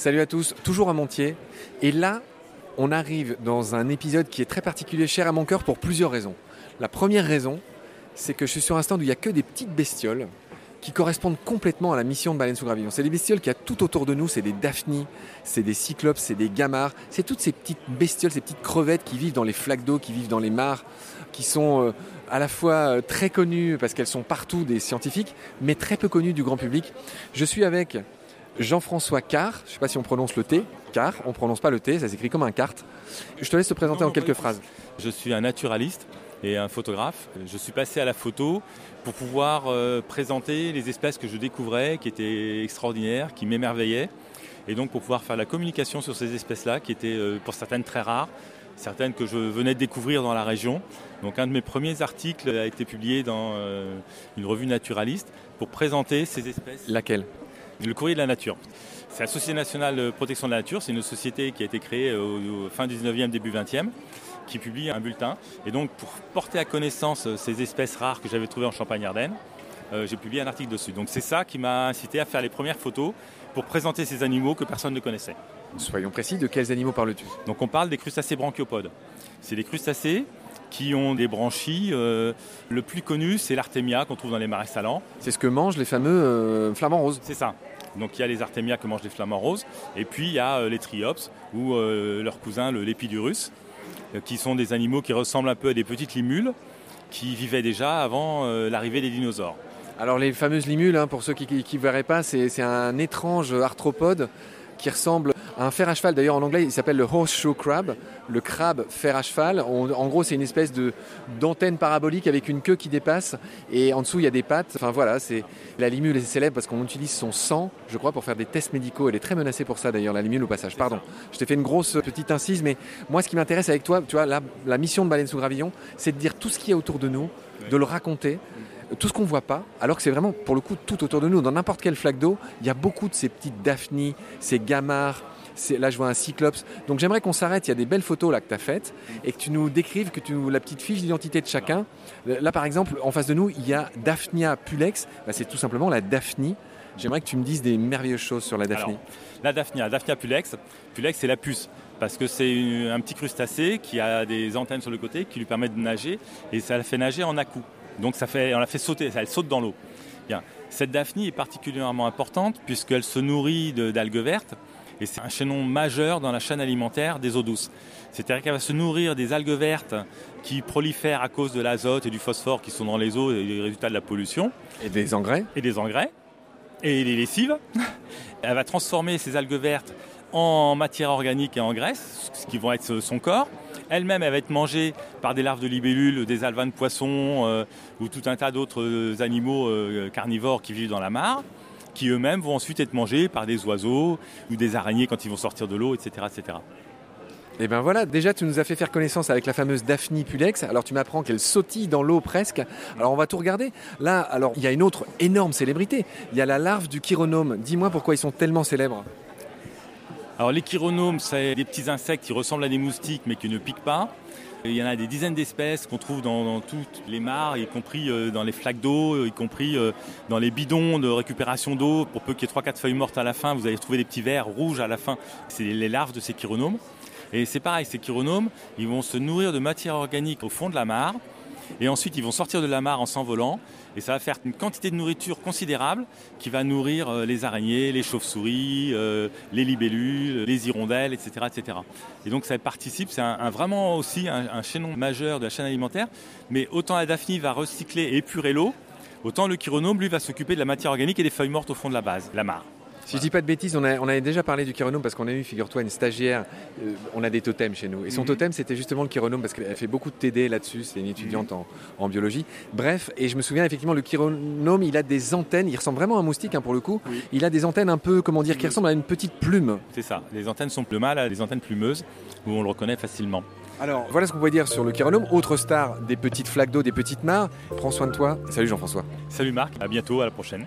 Salut à tous, toujours à Montier. Et là, on arrive dans un épisode qui est très particulier, cher à mon cœur pour plusieurs raisons. La première raison, c'est que je suis sur un stand où il n'y a que des petites bestioles qui correspondent complètement à la mission de Baleine sous Gravillon. C'est des bestioles qu'il y a tout autour de nous, c'est des daphnies, c'est des cyclopes, c'est des gamards, c'est toutes ces petites bestioles, ces petites crevettes qui vivent dans les flaques d'eau, qui vivent dans les mares, qui sont euh, à la fois euh, très connues parce qu'elles sont partout des scientifiques, mais très peu connues du grand public. Je suis avec Jean-François Carr, je ne sais pas si on prononce le T, Carr, on ne prononce pas le T, ça s'écrit comme un carte. Je te laisse te présenter en quelques phrases. Je suis un naturaliste et un photographe. Je suis passé à la photo pour pouvoir euh, présenter les espèces que je découvrais, qui étaient extraordinaires, qui m'émerveillaient, et donc pour pouvoir faire la communication sur ces espèces-là, qui étaient euh, pour certaines très rares, certaines que je venais de découvrir dans la région. Donc un de mes premiers articles a été publié dans euh, une revue naturaliste pour présenter ces espèces. Laquelle? Le courrier de la nature. C'est la Société nationale de protection de la nature, c'est une société qui a été créée au, fin du 19e, début 20e qui publie un bulletin. Et donc, pour porter à connaissance euh, ces espèces rares que j'avais trouvées en Champagne-Ardenne, euh, j'ai publié un article dessus. Donc, c'est ça qui m'a incité à faire les premières photos pour présenter ces animaux que personne ne connaissait. Soyons précis, de quels animaux parles-tu? Donc, on parle des crustacés branchiopodes. C'est des crustacés qui ont des branchies. Euh, le plus connu, c'est l'artémia qu'on trouve dans les marais salants. C'est ce que mangent les fameux flamants roses. C'est ça. Donc il y a les artémias que mangent les flamants roses, et puis il y a les triops, ou leur cousin, le lépidurus, euh, qui sont des animaux qui ressemblent un peu à des petites limules qui vivaient déjà avant euh, l'arrivée des dinosaures. Alors les fameuses limules, hein, pour ceux qui ne verraient pas, c'est un étrange arthropode qui ressemble un fer à cheval. D'ailleurs, en anglais, il s'appelle le horseshoe crab, le crabe fer à cheval. en gros, c'est une espèce de d'antenne parabolique avec une queue qui dépasse et en dessous, il y a des pattes. Enfin voilà, c'est la limule est célèbre parce qu'on utilise son sang, je crois, pour faire des tests médicaux. Elle est très menacée pour ça, d'ailleurs, la limule au passage. Pardon, je t'ai fait une grosse petite incise, mais moi, ce qui m'intéresse avec toi, tu vois, la, la mission de Baleine sous Gravillon, c'est de dire tout ce qu'il y a autour de nous, de le raconter tout ce qu'on ne voit pas, alors que c'est vraiment pour le coup tout autour de nous. Dans n'importe quelle flaque d'eau, il y a beaucoup de ces petites daphnies, ces gamards, là je vois un cyclops. Donc j'aimerais qu'on s'arrête, il y a des belles photos là que tu as faites et que tu nous décrives, que tu nous, la petite fiche d'identité de chacun. Là par exemple, en face de nous, il y a Daphnia pulex, bah, c'est tout simplement la daphnie. J'aimerais que tu me dises des merveilleuses choses sur la daphnie. la daphnia, Daphnia pulex, pulex c'est la puce parce que c'est un petit crustacé qui a des antennes sur le côté qui lui permettent de nager et ça la fait nager en à Donc ça fait, on la fait sauter, elle saute dans l'eau. Bien. Cette daphnie est particulièrement importante puisqu'elle se nourrit d'algues vertes et c'est un chaînon majeur dans la chaîne alimentaire des eaux douces. C'est-à-dire qu'elle va se nourrir des algues vertes qui prolifèrent à cause de l'azote et du phosphore qui sont dans les eaux et les résultats de la pollution. Et des engrais Et des engrais. Et les lessives. Elle va transformer ces algues vertes en matière organique et en graisse, ce qui vont être son corps. Elle-même, elle va être mangée par des larves de libellules, des alevins de poissons euh, ou tout un tas d'autres animaux euh, carnivores qui vivent dans la mare qui eux-mêmes vont ensuite être mangés par des oiseaux ou des araignées quand ils vont sortir de l'eau, etc., etc. Et ben voilà, déjà tu nous as fait faire connaissance avec la fameuse Daphne pulex. Alors tu m'apprends qu'elle sautille dans l'eau presque. Alors on va tout regarder. Là, alors il y a une autre énorme célébrité. Il y a la larve du chironome. Dis-moi pourquoi ils sont tellement célèbres. Alors les chironomes, c'est des petits insectes qui ressemblent à des moustiques mais qui ne piquent pas. Il y en a des dizaines d'espèces qu'on trouve dans, toutes les mares, y compris euh, dans les flaques d'eau, y compris euh, dans les bidons de récupération d'eau. Pour peu qu'il y ait 3-4 feuilles mortes à la fin, vous allez trouver des petits vers rouges à la fin. C'est les larves de ces chironomes. Et c'est pareil, ces chironomes, ils vont se nourrir de matière organique au fond de la mare. Et ensuite, ils vont sortir de la mare en s'envolant. Et ça va faire une quantité de nourriture considérable qui va nourrir euh, les araignées, les chauves-souris, euh, les libellules, les hirondelles, etc. etc. Et donc ça participe, c'est vraiment aussi un, chaînon majeur de la chaîne alimentaire. Mais autant la daphnie va recycler et épurer l'eau, autant le chironome, lui, va s'occuper de la matière organique et des feuilles mortes au fond de la base, la mare. Si je dis pas de bêtises, on, avait déjà parlé du chironome parce qu'on a eu, figure-toi, une stagiaire. Euh, on a des totems chez nous. Et son mhm. totem, c'était justement le chironome parce qu'elle fait beaucoup de TD là-dessus. C'est une étudiante en, biologie. Bref, et je me souviens effectivement, le chironome, il a des antennes. Il ressemble vraiment à un moustique hein, pour le coup. Il a des antennes un peu, comment dire, qui ressemblent à une petite plume. C'est ça. Les antennes sont plumales, des antennes plumeuses où on le reconnaît facilement. Alors, voilà ce qu'on pouvait dire sur le chironome. Autre star des petites flaques d'eau, des petites mares. Prends soin de toi. Salut Jean-François. Salut Marc. À bientôt. À la prochaine.